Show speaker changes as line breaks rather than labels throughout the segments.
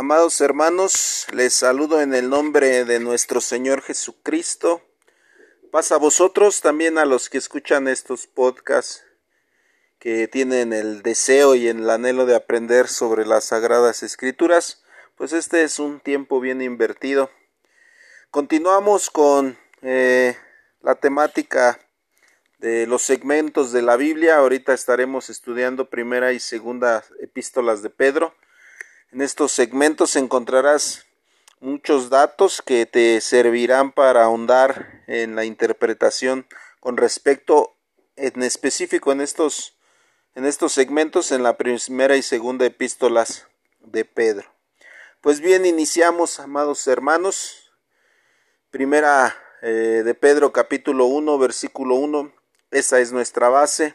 Amados hermanos, les saludo en el nombre de nuestro Señor Jesucristo. Pasa a vosotros, también a los que escuchan estos podcasts, que tienen el deseo y el anhelo de aprender sobre las sagradas escrituras, pues este es un tiempo bien invertido. Continuamos con eh, la temática de los segmentos de la Biblia. Ahorita estaremos estudiando primera y segunda epístolas de Pedro. En estos segmentos encontrarás muchos datos que te servirán para ahondar en la interpretación con respecto en específico en estos en estos segmentos en la primera y segunda epístolas de Pedro. Pues bien, iniciamos, amados hermanos. Primera eh, de Pedro capítulo 1, versículo 1. Esa es nuestra base.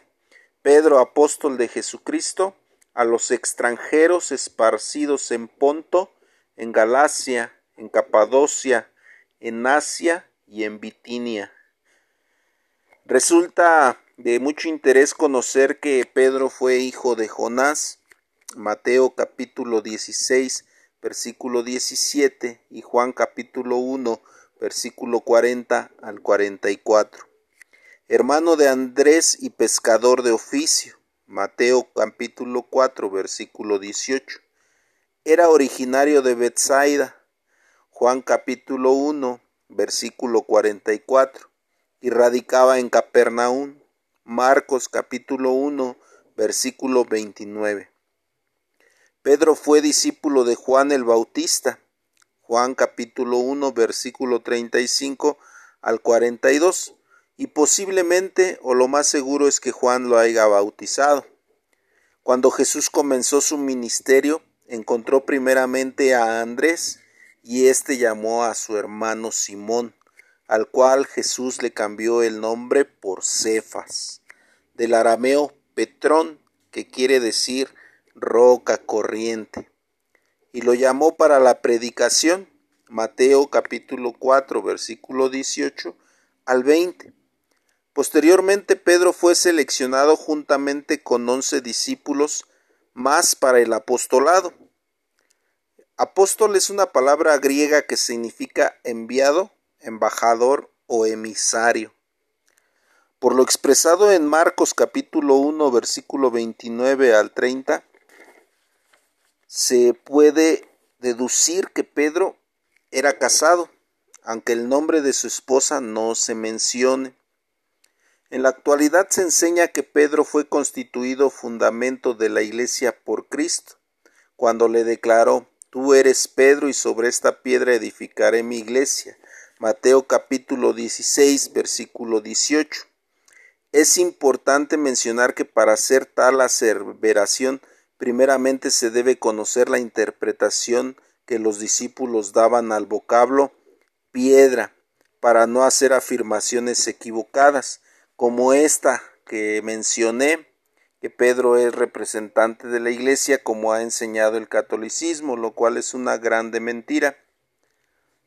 Pedro, apóstol de Jesucristo, a los extranjeros esparcidos en Ponto, en Galacia, en Capadocia, en Asia y en Bitinia. Resulta de mucho interés conocer que Pedro fue hijo de Jonás, Mateo capítulo 16, versículo 17 y Juan capítulo 1, versículo 40 al 44. Hermano de Andrés y pescador de oficio Mateo capítulo 4 versículo 18. Era originario de Bethsaida. Juan capítulo 1 versículo 44. Y radicaba en Capernaum. Marcos capítulo 1 versículo 29. Pedro fue discípulo de Juan el Bautista. Juan capítulo 1 versículo 35 al 42 y posiblemente o lo más seguro es que Juan lo haya bautizado. Cuando Jesús comenzó su ministerio, encontró primeramente a Andrés y éste llamó a su hermano Simón, al cual Jesús le cambió el nombre por Cefas, del arameo Petrón, que quiere decir roca corriente, y lo llamó para la predicación, Mateo capítulo 4 versículo 18 al 20. Posteriormente Pedro fue seleccionado juntamente con once discípulos más para el apostolado. Apóstol es una palabra griega que significa enviado, embajador o emisario. Por lo expresado en Marcos capítulo 1 versículo 29 al 30, se puede deducir que Pedro era casado, aunque el nombre de su esposa no se mencione. En la actualidad se enseña que Pedro fue constituido fundamento de la Iglesia por Cristo, cuando le declaró Tú eres Pedro y sobre esta piedra edificaré mi iglesia. Mateo capítulo 16 versículo 18. Es importante mencionar que para hacer tal aseveración primeramente se debe conocer la interpretación que los discípulos daban al vocablo piedra para no hacer afirmaciones equivocadas como esta que mencioné, que Pedro es representante de la Iglesia como ha enseñado el catolicismo, lo cual es una grande mentira.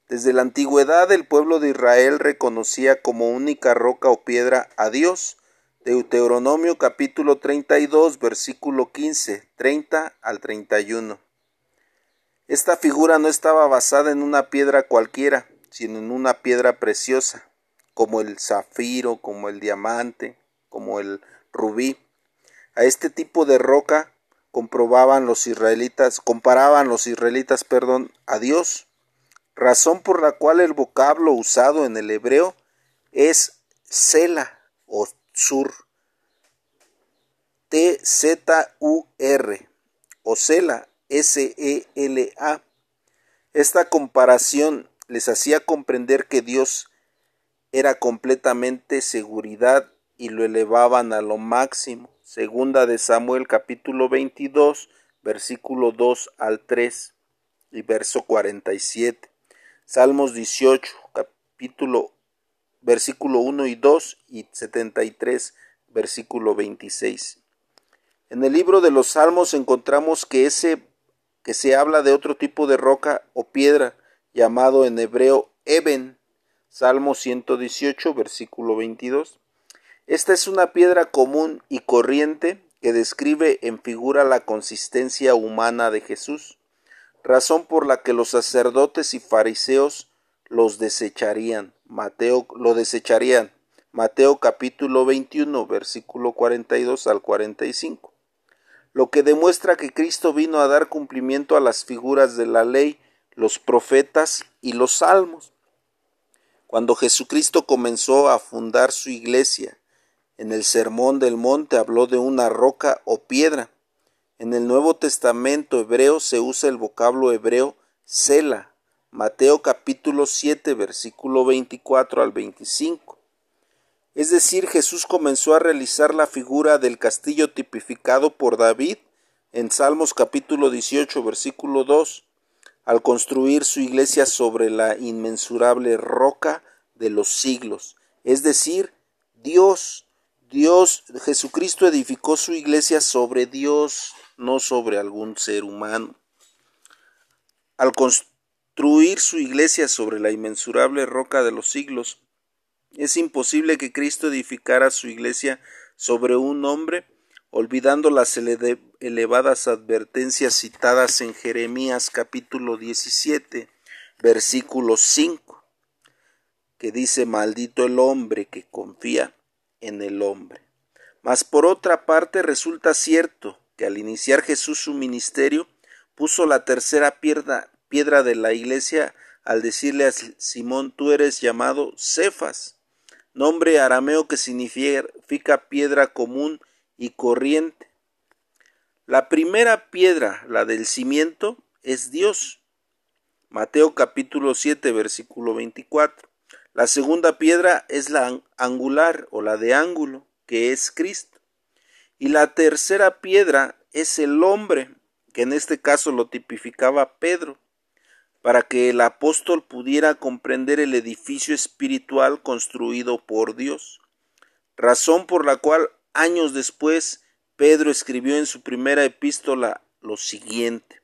Desde la antigüedad el pueblo de Israel reconocía como única roca o piedra a Dios. Deuteronomio capítulo 32 versículo 15, 30 al 31. Esta figura no estaba basada en una piedra cualquiera, sino en una piedra preciosa, como el zafiro, como el diamante, como el rubí. A este tipo de roca comprobaban los israelitas, comparaban los israelitas, perdón, a Dios, razón por la cual el vocablo usado en el hebreo es Sela o Sur. T Z U R o Sela S E L A. Esta comparación les hacía comprender que Dios era completamente seguridad y lo elevaban a lo máximo. Segunda de Samuel capítulo 22 versículo 2 al 3 y verso 47. Salmos 18 capítulo versículo 1 y 2 y 73 versículo 26. En el libro de los Salmos encontramos que ese que se habla de otro tipo de roca o piedra llamado en hebreo Eben Salmo 118, versículo 22. Esta es una piedra común y corriente que describe en figura la consistencia humana de Jesús. razón por la que los sacerdotes y fariseos los desecharían. Mateo lo desecharían. Mateo capítulo 21, versículo 42 al 45. Lo que demuestra que Cristo vino a dar cumplimiento a las figuras de la ley, los profetas y los salmos. Cuando Jesucristo comenzó a fundar su iglesia, en el Sermón del Monte habló de una roca o piedra. En el Nuevo Testamento hebreo se usa el vocablo hebreo Sela, Mateo capítulo 7, versículo 24 al 25. Es decir, Jesús comenzó a realizar la figura del castillo tipificado por David en Salmos capítulo 18, versículo 2, al construir su iglesia sobre la inmensurable roca de los siglos, es decir, Dios Dios, Jesucristo edificó su iglesia sobre Dios, no sobre algún ser humano. Al construir su iglesia sobre la inmensurable roca de los siglos, es imposible que Cristo edificara su iglesia sobre un hombre, olvidando las elevadas advertencias citadas en Jeremías capítulo 17, versículo 5, que dice, maldito el hombre que confía en el hombre. Mas por otra parte resulta cierto que al iniciar Jesús su ministerio puso la tercera piedra, piedra de la iglesia al decirle a Simón tú eres llamado Cefas, nombre arameo que significa piedra común y corriente. La primera piedra, la del cimiento, es Dios. Mateo capítulo 7 versículo 24. La segunda piedra es la angular o la de ángulo, que es Cristo. Y la tercera piedra es el hombre, que en este caso lo tipificaba Pedro, para que el apóstol pudiera comprender el edificio espiritual construido por Dios, razón por la cual años después Pedro escribió en su primera epístola lo siguiente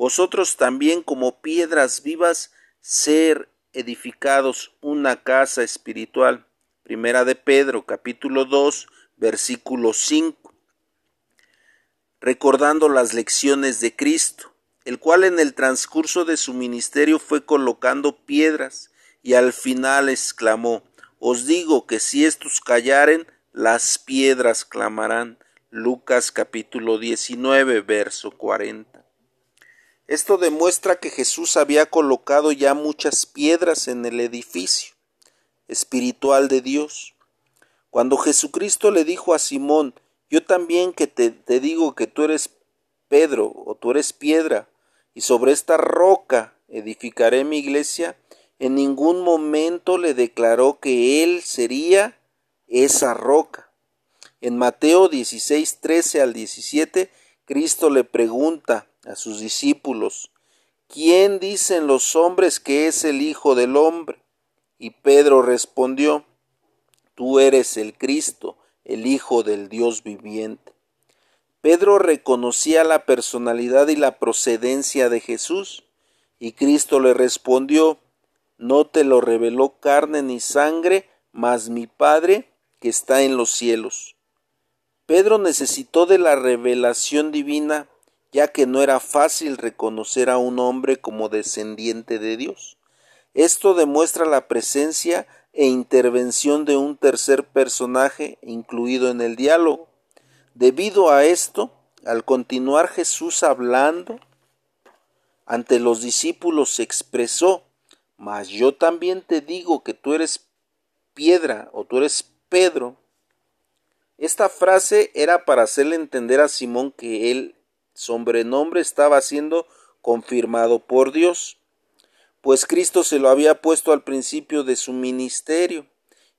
Vosotros también como piedras vivas ser edificados una casa espiritual. Primera de Pedro, capítulo 2, versículo 5. Recordando las lecciones de Cristo, el cual en el transcurso de su ministerio fue colocando piedras y al final exclamó, Os digo que si estos callaren, las piedras clamarán. Lucas capítulo 19, verso 40. Esto demuestra que Jesús había colocado ya muchas piedras en el edificio espiritual de Dios. Cuando Jesucristo le dijo a Simón, yo también que te, te, digo que tú eres Pedro o tú eres piedra, y sobre esta roca edificaré mi iglesia, en ningún momento le declaró que él sería esa roca. En Mateo 16, 13 al 17, Cristo le pregunta, a sus discípulos, ¿quién dicen los hombres que es el Hijo del Hombre? Y Pedro respondió, Tú eres el Cristo, el Hijo del Dios viviente. Pedro reconocía la personalidad y la procedencia de Jesús, y Cristo le respondió, No te lo reveló carne ni sangre, mas mi Padre que está en los cielos. Pedro necesitó de la revelación divina ya que no era fácil reconocer a un hombre como descendiente de Dios. Esto demuestra la presencia e intervención de un tercer personaje incluido en el diálogo. Debido a esto, al continuar Jesús hablando, ante los discípulos se expresó, mas yo también te digo que tú eres piedra o tú eres Pedro. Esta frase era para hacerle entender a Simón que él sobrenombre estaba siendo confirmado por Dios, pues Cristo se lo había puesto al principio de su ministerio,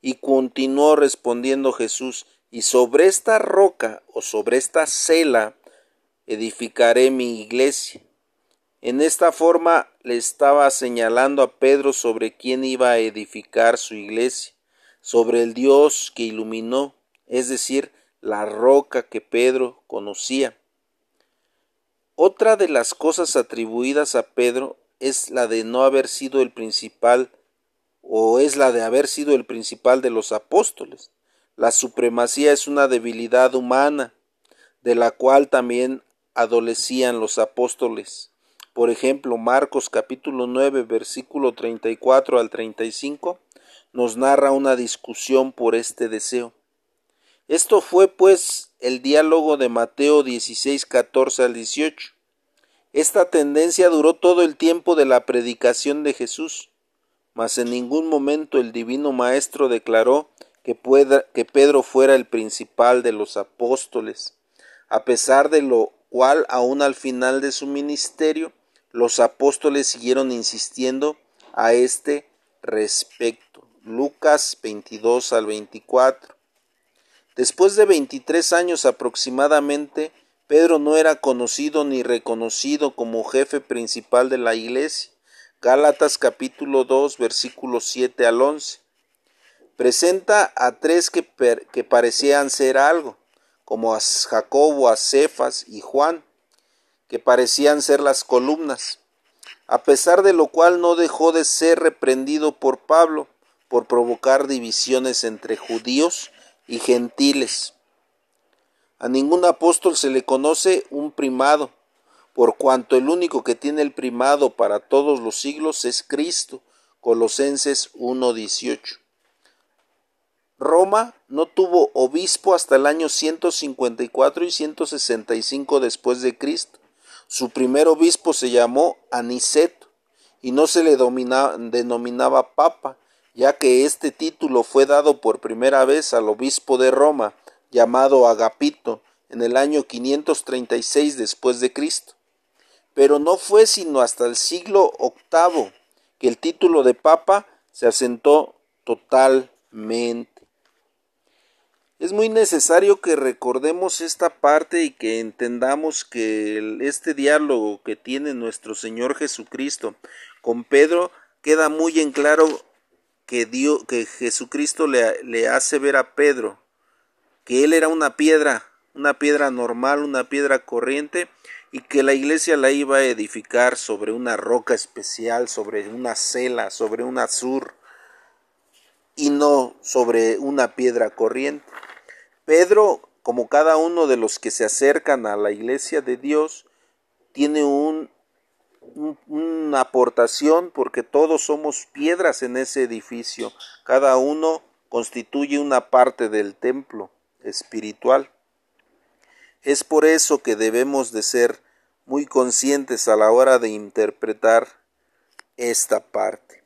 y continuó respondiendo Jesús, y sobre esta roca o sobre esta cela edificaré mi iglesia. En esta forma le estaba señalando a Pedro sobre quién iba a edificar su iglesia, sobre el Dios que iluminó, es decir, la roca que Pedro conocía. Otra de las cosas atribuidas a Pedro es la de no haber sido el principal o es la de haber sido el principal de los apóstoles. La supremacía es una debilidad humana, de la cual también adolecían los apóstoles. por ejemplo Marcos capítulo 9 versículo 34 al 35, nos narra una discusión por este deseo. Esto fue pues el diálogo de Mateo 16, 14 al 18. Esta tendencia duró todo el tiempo de la predicación de Jesús, mas en ningún momento el divino Maestro declaró que, que Pedro fuera el principal de los apóstoles, a pesar de lo cual aún al final de su ministerio los apóstoles siguieron insistiendo a este respecto. Lucas 22 al 24. Después de 23 años aproximadamente, Pedro no era conocido ni reconocido como jefe principal de la iglesia. Gálatas capítulo 2 versículos 7 al 11. Presenta a tres que, que parecían ser algo, como a Jacobo, a Cefas y Juan, que parecían ser las columnas, a pesar de lo cual no dejó de ser reprendido por Pablo por provocar divisiones entre judíos y gentiles. A ningún apóstol se le conoce un primado, por cuanto el único que tiene el primado para todos los siglos es Cristo. Colosenses 1.18. Roma no tuvo obispo hasta el año 154 y 165 después de Cristo. Su primer obispo se llamó Aniceto y no se le denominaba papa, ya que este título fue dado por primera vez al obispo de Roma, llamado Agapito, en el año 536 después de Cristo. Pero no fue sino hasta el siglo VIII que el título de papa se asentó totalmente. Es muy necesario que recordemos esta parte y que entendamos que este diálogo que tiene nuestro Señor Jesucristo con Pedro queda muy en claro que, que Jesucristo le, le hace ver a Pedro que él era una piedra, una piedra normal, una piedra corriente, y que la iglesia la iba a edificar sobre una roca especial, sobre una cela, sobre un azur, y no sobre una piedra corriente. Pedro, como cada uno de los que se acercan a la iglesia de Dios, tiene un una aportación porque todos somos piedras en ese edificio. Cada uno constituye una parte del templo espiritual. Es por eso que debemos de ser muy conscientes a la hora de interpretar esta parte.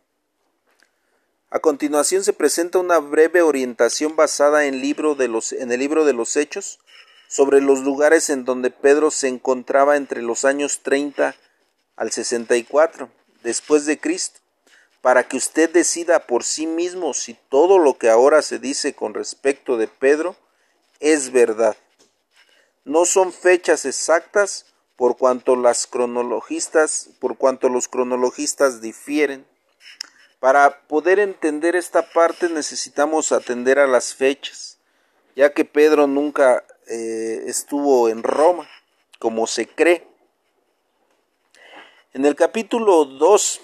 A continuación se presenta una breve orientación basada en, libro de los, en el libro de los Hechos sobre los lugares en donde Pedro se encontraba entre los años 30 al 64 después de Cristo, para que usted decida por sí mismo si todo lo que ahora se dice con respecto de Pedro es verdad. No son fechas exactas por cuanto las cronologistas, por cuanto los cronologistas difieren. Para poder entender esta parte necesitamos atender a las fechas, ya que Pedro nunca eh, estuvo en Roma, como se cree. En el capítulo 2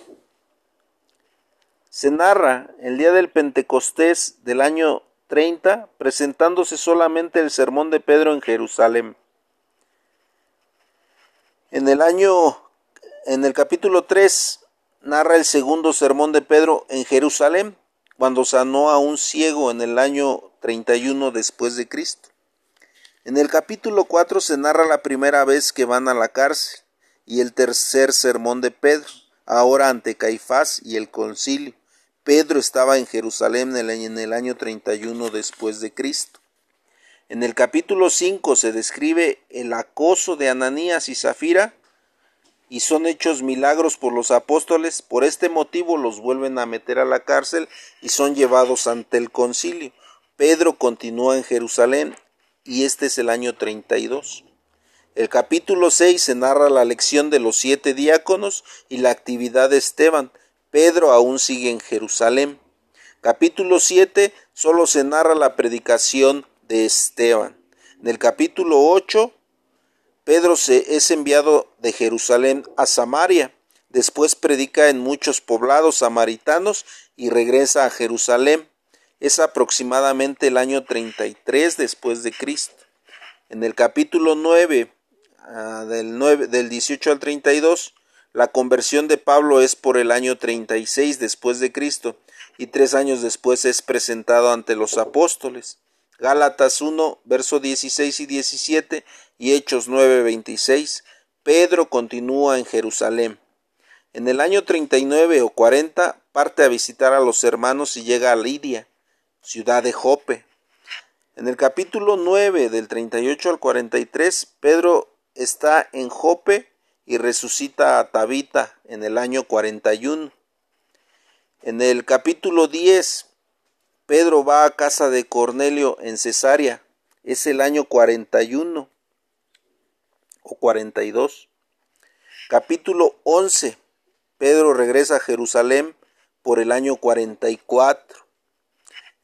se narra el día del Pentecostés del año 30, presentándose solamente el sermón de Pedro en Jerusalén. En el año, en el capítulo 3, narra el segundo sermón de Pedro en Jerusalén, cuando sanó a un ciego en el año 31 después de Cristo. En el capítulo 4 se narra la primera vez que van a la cárcel y el tercer sermón de Pedro, ahora ante Caifás y el concilio. Pedro estaba en Jerusalén en el año 31 después de Cristo. En el capítulo 5 se describe el acoso de Ananías y Zafira y son hechos milagros por los apóstoles. Por este motivo los vuelven a meter a la cárcel y son llevados ante el concilio. Pedro continúa en Jerusalén y este es el año 32. El capítulo 6 se narra la lección de los siete diáconos y la actividad de Esteban. Pedro aún sigue en Jerusalén. Capítulo 7 solo se narra la predicación de Esteban. En el capítulo 8, Pedro se es enviado de Jerusalén a Samaria. Después predica en muchos poblados samaritanos y regresa a Jerusalén. Es aproximadamente el año 33 después de Cristo. En el capítulo 9 Ah, del, 9, del 18 al 32, La conversión de Pablo es por el año 36 después de Cristo y tres años después es presentado ante los apóstoles. Gálatas 1, verso 16 y 17 y Hechos 9, 26. Pedro continúa en Jerusalén. En el año 39 o 40 parte a visitar a los hermanos y llega a Lidia, ciudad de Jope. En el capítulo 9 del 38 al 43, Pedro está en Jope y resucita a Tabita en el año 41. En el capítulo 10, Pedro va a casa de Cornelio en Cesarea. Es el año 41 o 42. Capítulo 11. Pedro regresa a Jerusalén por el año 44.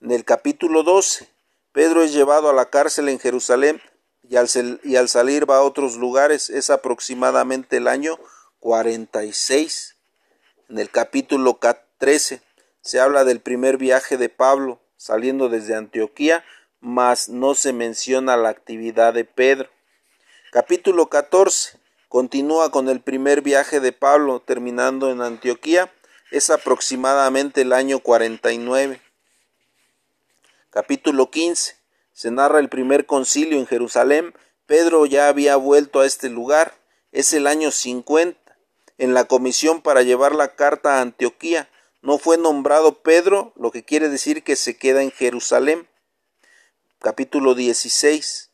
En el capítulo 12, Pedro es llevado a la cárcel en Jerusalén y al, salir va a otros lugares. Es aproximadamente el año 46. En el capítulo 13 se habla del primer viaje de Pablo saliendo desde Antioquía, mas no se menciona la actividad de Pedro. Capítulo 14 continúa con el primer viaje de Pablo terminando en Antioquía, es aproximadamente el año 49. Capítulo 15 se narra el primer concilio en Jerusalén, Pedro ya había vuelto a este lugar, es el año 50. En la comisión para llevar la carta a Antioquía no fue nombrado Pedro, lo que quiere decir que se queda en Jerusalén. Capítulo 16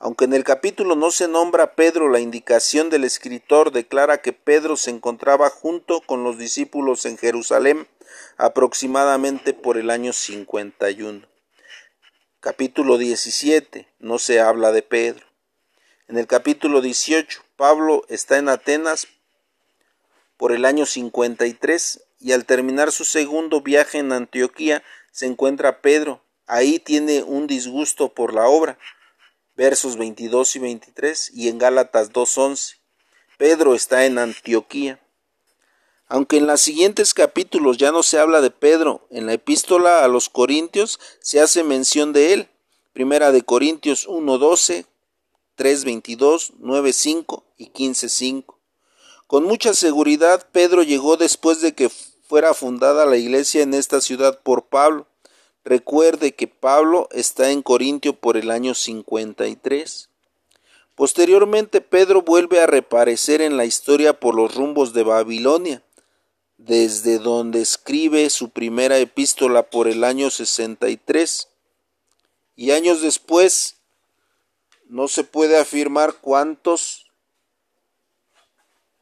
aunque en el capítulo no se nombra Pedro, la indicación del escritor declara que Pedro se encontraba junto con los discípulos en Jerusalén aproximadamente por el año 51. Capítulo 17 no se habla de Pedro. En el capítulo 18 Pablo está en Atenas por el año 53 y al terminar su segundo viaje en Antioquía se encuentra Pedro. Ahí tiene un disgusto por la obra versos 22 y 23, y en Gálatas 2.11. Pedro está en Antioquía. Aunque en los siguientes capítulos ya no se habla de Pedro, en la epístola a los Corintios se hace mención de él. Primera de Corintios 1.12, 3.22, 9.5 y 15.5. Con mucha seguridad Pedro llegó después de que fuera fundada la iglesia en esta ciudad por Pablo. Recuerde que Pablo está en Corintio por el año 53. Posteriormente Pedro vuelve a reaparecer en la historia por los rumbos de Babilonia, desde donde escribe su primera epístola por el año 63. Y años después, no se puede afirmar cuántos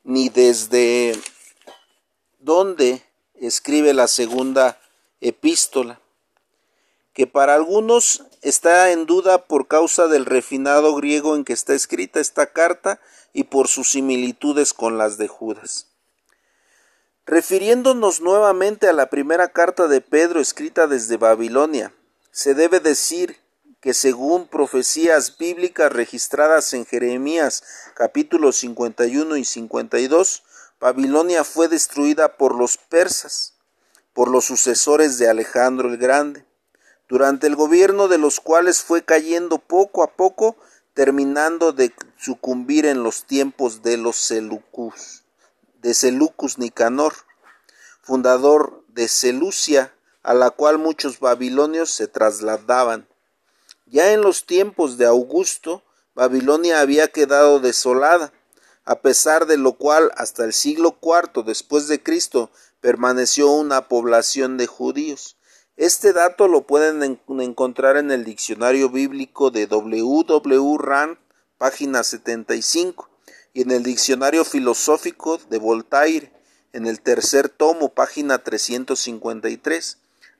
ni desde dónde escribe la segunda epístola que para algunos está en duda por causa del refinado griego en que está escrita esta carta y por sus similitudes con las de Judas. Refiriéndonos nuevamente a la primera carta de Pedro escrita desde Babilonia, se debe decir que según profecías bíblicas registradas en Jeremías capítulos 51 y 52, Babilonia fue destruida por los persas, por los sucesores de Alejandro el Grande durante el gobierno de los cuales fue cayendo poco a poco, terminando de sucumbir en los tiempos de los Seleucus, de Seleucus Nicanor, fundador de Seleucia, a la cual muchos babilonios se trasladaban. Ya en los tiempos de Augusto, Babilonia había quedado desolada, a pesar de lo cual hasta el siglo IV después de Cristo permaneció una población de judíos. Este dato lo pueden encontrar en el diccionario bíblico de W. Rand, página 75, y en el diccionario filosófico de Voltaire, en el tercer tomo, página 353,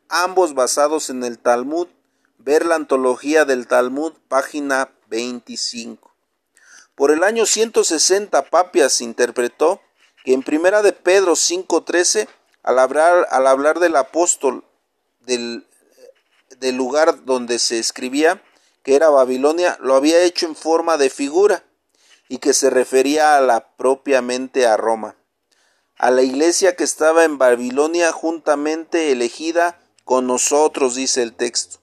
ambos basados en el Talmud. Ver la antología del Talmud, página 25. Por el año 160, Papias interpretó que en primera de Pedro 5.13, al hablar, al hablar del apóstol del, del lugar donde se escribía, que era Babilonia, lo había hecho en forma de figura y que se refería a la propiamente a Roma, a la iglesia que estaba en Babilonia juntamente elegida con nosotros, dice el texto.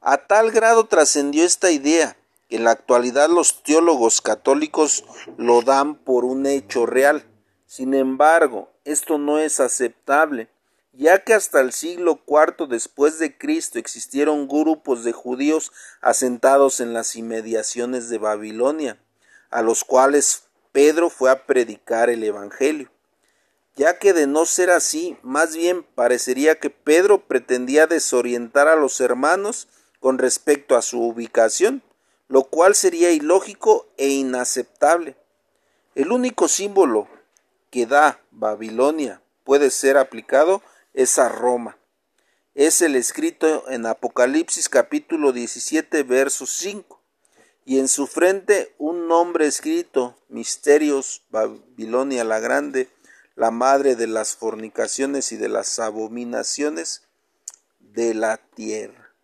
A tal grado trascendió esta idea que en la actualidad los teólogos católicos lo dan por un hecho real. Sin embargo, esto no es aceptable, ya que hasta el siglo IV después de Cristo existieron grupos de judíos asentados en las inmediaciones de Babilonia, a los cuales Pedro fue a predicar el Evangelio, ya que de no ser así, más bien parecería que Pedro pretendía desorientar a los hermanos con respecto a su ubicación, lo cual sería ilógico e inaceptable. El único símbolo que da Babilonia puede ser aplicado es a Roma. Es el escrito en Apocalipsis capítulo 17 verso 5 y en su frente un nombre escrito, Misterios, Babilonia la Grande, la madre de las fornicaciones y de las abominaciones de la tierra.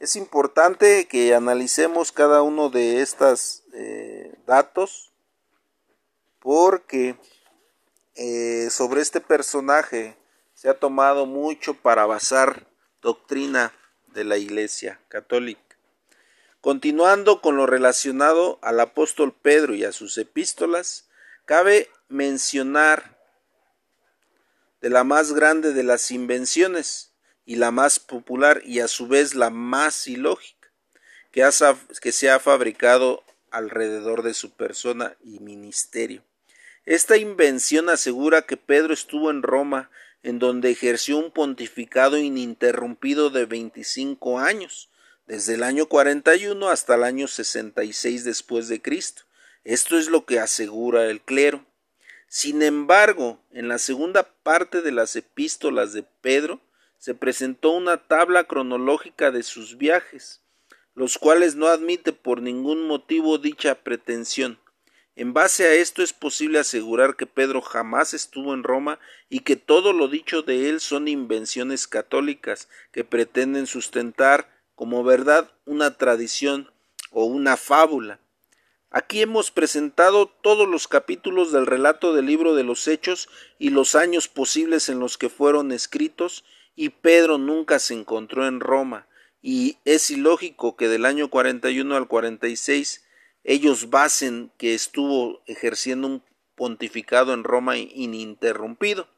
Es importante que analicemos cada uno de estos eh, datos porque eh, sobre este personaje se ha tomado mucho para basar doctrina de la Iglesia católica. Continuando con lo relacionado al apóstol Pedro y a sus epístolas, cabe mencionar de la más grande de las invenciones y la más popular y a su vez la más ilógica que, que se ha fabricado alrededor de su persona y ministerio. Esta invención asegura que Pedro estuvo en Roma, en donde ejerció un pontificado ininterrumpido de 25 años, desde el año 41 hasta el año 66 después de Cristo. Esto es lo que asegura el clero. Sin embargo, en la segunda parte de las epístolas de Pedro se presentó una tabla cronológica de sus viajes, los cuales no admite por ningún motivo dicha pretensión. En base a esto es posible asegurar que Pedro jamás estuvo en Roma y que todo lo dicho de él son invenciones católicas que pretenden sustentar como verdad una tradición o una fábula. Aquí hemos presentado todos los capítulos del relato del libro de los Hechos y los años posibles en los que fueron escritos, y Pedro nunca se encontró en Roma, y es ilógico que del año 41 al 46 ellos basen que estuvo ejerciendo un pontificado en Roma ininterrumpido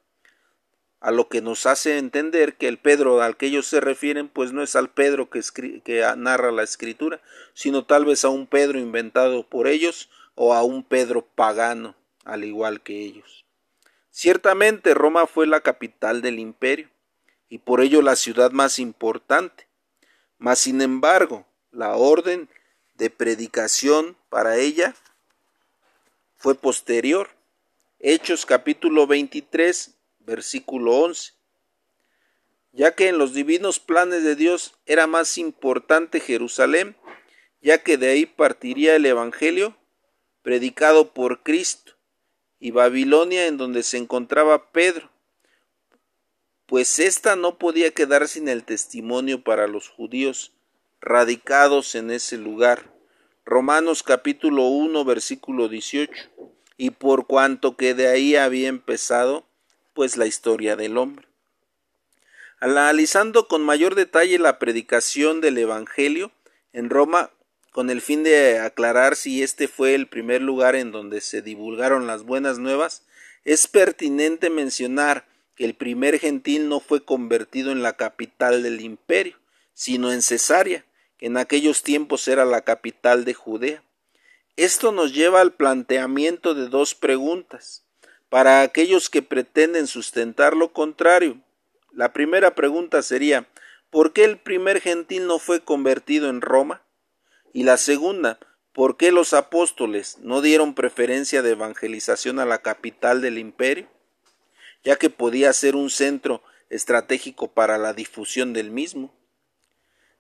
a lo que nos hace entender que el Pedro al que ellos se refieren pues no es al Pedro que, que narra la escritura, sino tal vez a un Pedro inventado por ellos o a un Pedro pagano, al igual que ellos. Ciertamente Roma fue la capital del imperio y por ello la ciudad más importante, mas sin embargo la orden de predicación para ella fue posterior. Hechos capítulo 23 versículo 11. Ya que en los divinos planes de Dios era más importante Jerusalén, ya que de ahí partiría el Evangelio predicado por Cristo, y Babilonia en donde se encontraba Pedro, pues ésta no podía quedar sin el testimonio para los judíos radicados en ese lugar. Romanos capítulo 1 versículo 18. Y por cuanto que de ahí había empezado, pues la historia del hombre. Analizando con mayor detalle la predicación del Evangelio en Roma, con el fin de aclarar si este fue el primer lugar en donde se divulgaron las buenas nuevas, es pertinente mencionar que el primer gentil no fue convertido en la capital del imperio, sino en Cesarea, que en aquellos tiempos era la capital de Judea. Esto nos lleva al planteamiento de dos preguntas para aquellos que pretenden sustentar lo contrario. La primera pregunta sería ¿por qué el primer gentil no fue convertido en Roma? Y la segunda, ¿por qué los apóstoles no dieron preferencia de evangelización a la capital del imperio? ya que podía ser un centro estratégico para la difusión del mismo.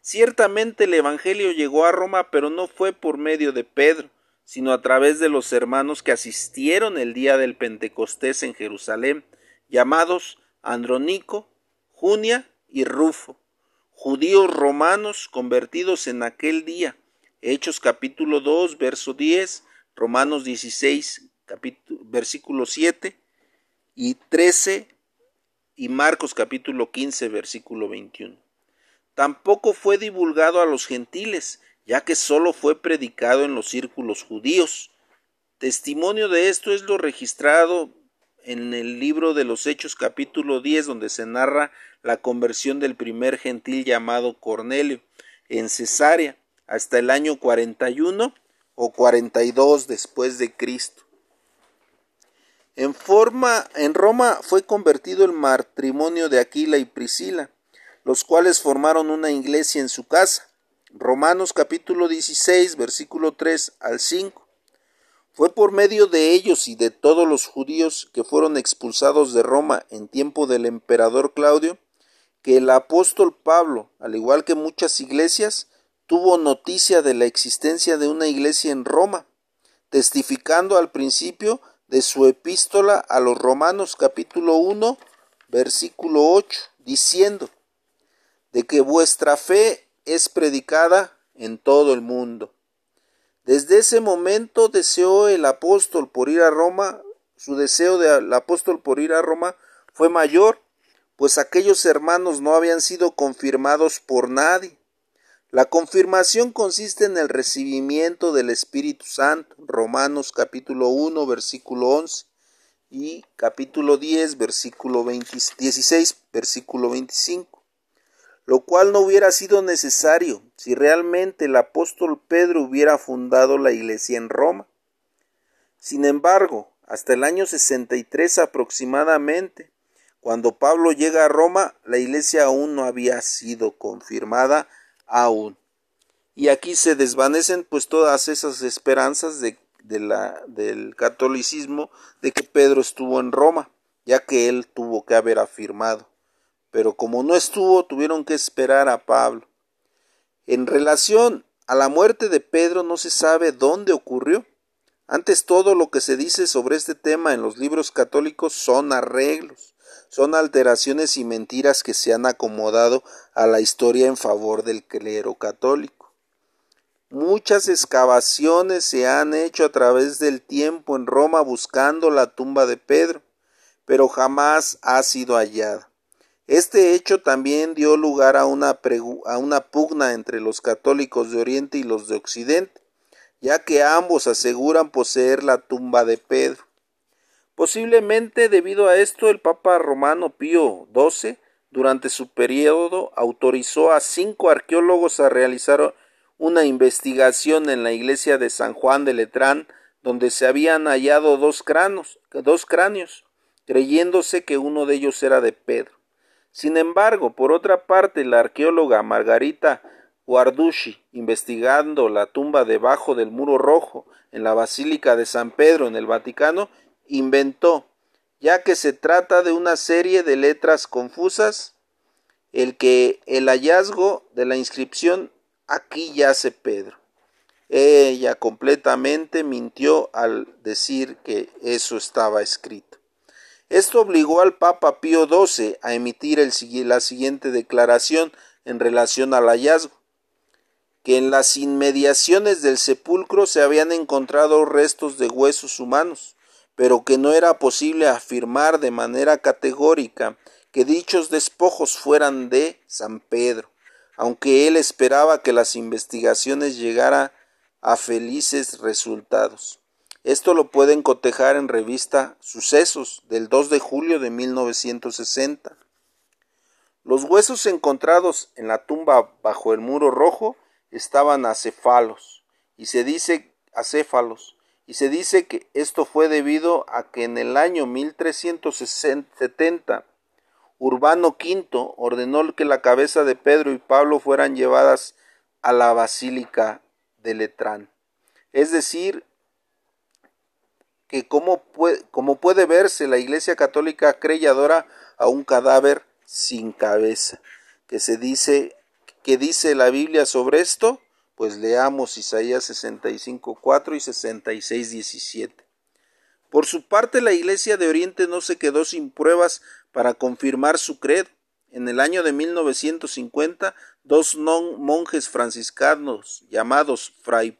Ciertamente el Evangelio llegó a Roma, pero no fue por medio de Pedro, sino a través de los hermanos que asistieron el día del Pentecostés en Jerusalén, llamados Andronico, Junia y Rufo, judíos romanos convertidos en aquel día. Hechos capítulo 2, verso 10, Romanos 16, versículo 7 y 13 y Marcos capítulo 15, versículo 21. Tampoco fue divulgado a los gentiles, ya que sólo fue predicado en los círculos judíos. Testimonio de esto es lo registrado en el libro de los Hechos capítulo 10, donde se narra la conversión del primer gentil llamado Cornelio en Cesarea hasta el año 41 o 42 después de Cristo. En forma en Roma fue convertido el matrimonio de Aquila y Priscila, los cuales formaron una iglesia en su casa. Romanos capítulo 16, versículo 3 al 5. Fue por medio de ellos y de todos los judíos que fueron expulsados de Roma en tiempo del emperador Claudio, que el apóstol Pablo, al igual que muchas iglesias, tuvo noticia de la existencia de una iglesia en Roma, testificando al principio de su epístola a los Romanos capítulo 1, versículo 8, diciendo, de que vuestra fe es predicada en todo el mundo. Desde ese momento deseó el apóstol por ir a Roma, su deseo del apóstol por ir a Roma fue mayor, pues aquellos hermanos no habían sido confirmados por nadie. La confirmación consiste en el recibimiento del Espíritu Santo, Romanos capítulo 1, versículo 11 y capítulo 10, versículo 16, versículo 25 lo cual no hubiera sido necesario si realmente el apóstol Pedro hubiera fundado la iglesia en Roma. Sin embargo, hasta el año 63 aproximadamente, cuando Pablo llega a Roma, la iglesia aún no había sido confirmada aún. Y aquí se desvanecen pues todas esas esperanzas del catolicismo de que Pedro estuvo en Roma, ya que él tuvo que haber afirmado pero como no estuvo, tuvieron que esperar a Pablo. En relación a la muerte de Pedro no se sabe dónde ocurrió. Antes todo lo que se dice sobre este tema en los libros católicos son arreglos, son alteraciones y mentiras que se han acomodado a la historia en favor del clero católico. Muchas excavaciones se han hecho a través del tiempo en Roma buscando la tumba de Pedro, pero jamás ha sido hallada. Este hecho también dio lugar a una, pugna entre los católicos de Oriente y los de Occidente, ya que ambos aseguran poseer la tumba de Pedro. Posiblemente debido a esto el Papa romano Pío XII durante su periodo autorizó a cinco arqueólogos a realizar una investigación en la iglesia de San Juan de Letrán donde se habían hallado dos dos cráneos creyéndose que uno de ellos era de Pedro. Sin embargo, por otra parte, la arqueóloga Margarita Guarducci, investigando la tumba debajo del muro rojo en la Basílica de San Pedro en el Vaticano, inventó, ya que se trata de una serie de letras confusas, el que el hallazgo de la inscripción aquí yace Pedro. Ella completamente mintió al decir que eso estaba escrito. Esto obligó al Papa Pío XII a emitir la siguiente declaración en relación al hallazgo, que en las inmediaciones del sepulcro se habían encontrado restos de huesos humanos, pero que no era posible afirmar de manera categórica que dichos despojos fueran de San Pedro, aunque él esperaba que las investigaciones llegaran a felices resultados. Esto lo pueden cotejar en revista Sucesos del 2 de julio de 1960. Los huesos encontrados en la tumba bajo el muro rojo estaban acéfalos y se dice acéfalos y se dice que esto fue debido a que en el año 1370 Urbano V ordenó que la cabeza de Pedro y Pablo fueran llevadas a la basílica de Letrán, es decir, que como puede, puede verse la Iglesia Católica cree adora a un cadáver sin cabeza. Que se dice, que dice la Biblia sobre esto? Pues leamos Isaías 65, 4 y 66, 17. Por su parte, la Iglesia de Oriente no se quedó sin pruebas para confirmar su credo. En el año de 1950, dos monjes franciscanos llamados Fray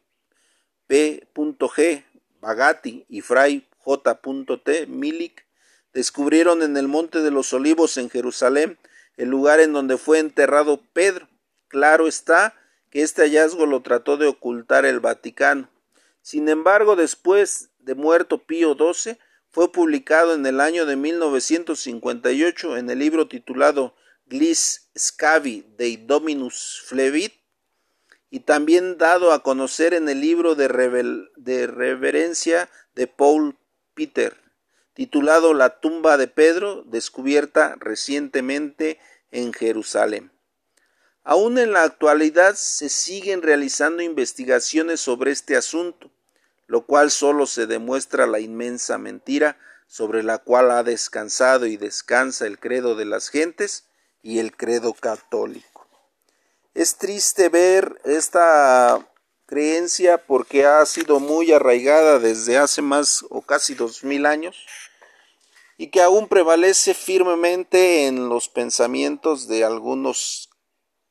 P.G. Bagatti y Fray J.T. Milik descubrieron en el Monte de los Olivos en Jerusalén el lugar en donde fue enterrado Pedro. Claro está que este hallazgo lo trató de ocultar el Vaticano. Sin embargo, después de muerto Pío XII, fue publicado en el año de 1958 en el libro titulado Glis Scavi de Dominus Flevit y también dado a conocer en el libro de, reverencia de Paul Peter, titulado La tumba de Pedro, descubierta recientemente en Jerusalén. Aún en la actualidad se siguen realizando investigaciones sobre este asunto, lo cual solo se demuestra la inmensa mentira sobre la cual ha descansado y descansa el credo de las gentes y el credo católico. Es triste ver esta creencia porque ha sido muy arraigada desde hace más o casi dos mil años y que aún prevalece firmemente en los pensamientos de algunos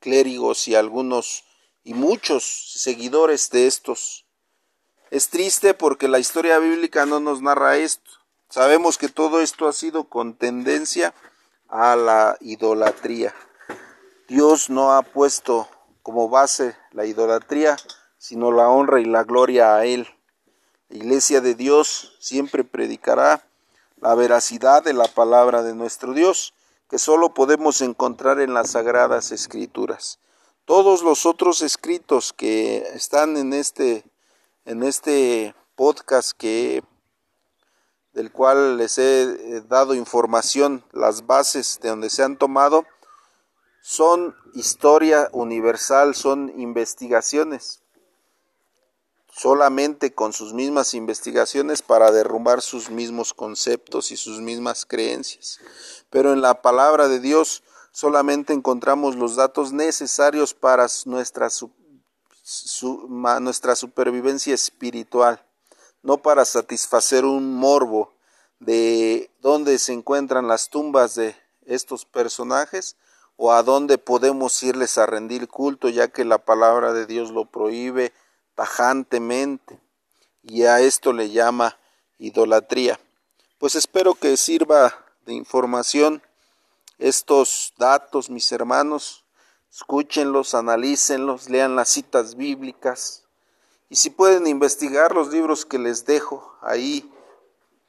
clérigos y algunos y muchos seguidores de estos. Es triste porque la historia bíblica no nos narra esto. Sabemos que todo esto ha sido con tendencia a la idolatría. Dios no ha puesto como base la idolatría, sino la honra y la gloria a Él. La iglesia de Dios siempre predicará la veracidad de la palabra de nuestro Dios que solo podemos encontrar en las sagradas escrituras. Todos los otros escritos que están en este en este podcast que del cual les he eh, dado información, las bases de donde se han tomado son historia universal, son investigaciones solamente con sus mismas investigaciones para derrumbar sus mismos conceptos y sus mismas creencias. Pero en la palabra de Dios solamente encontramos los datos necesarios para nuestra, nuestra supervivencia espiritual, no para satisfacer un morbo de dónde se encuentran las tumbas de estos personajes o a dónde podemos irles a rendir culto, ya que la palabra de Dios lo prohíbe tajantemente y a esto le llama idolatría. Pues espero que sirva de información estos datos, mis hermanos. Escúchenlos, analícenlos, lean las citas bíblicas y si pueden investigar los libros que les dejo ahí,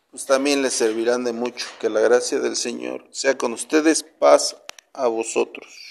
pues también les servirán de mucho. Que la gracia del Señor sea con ustedes, paz a vosotros.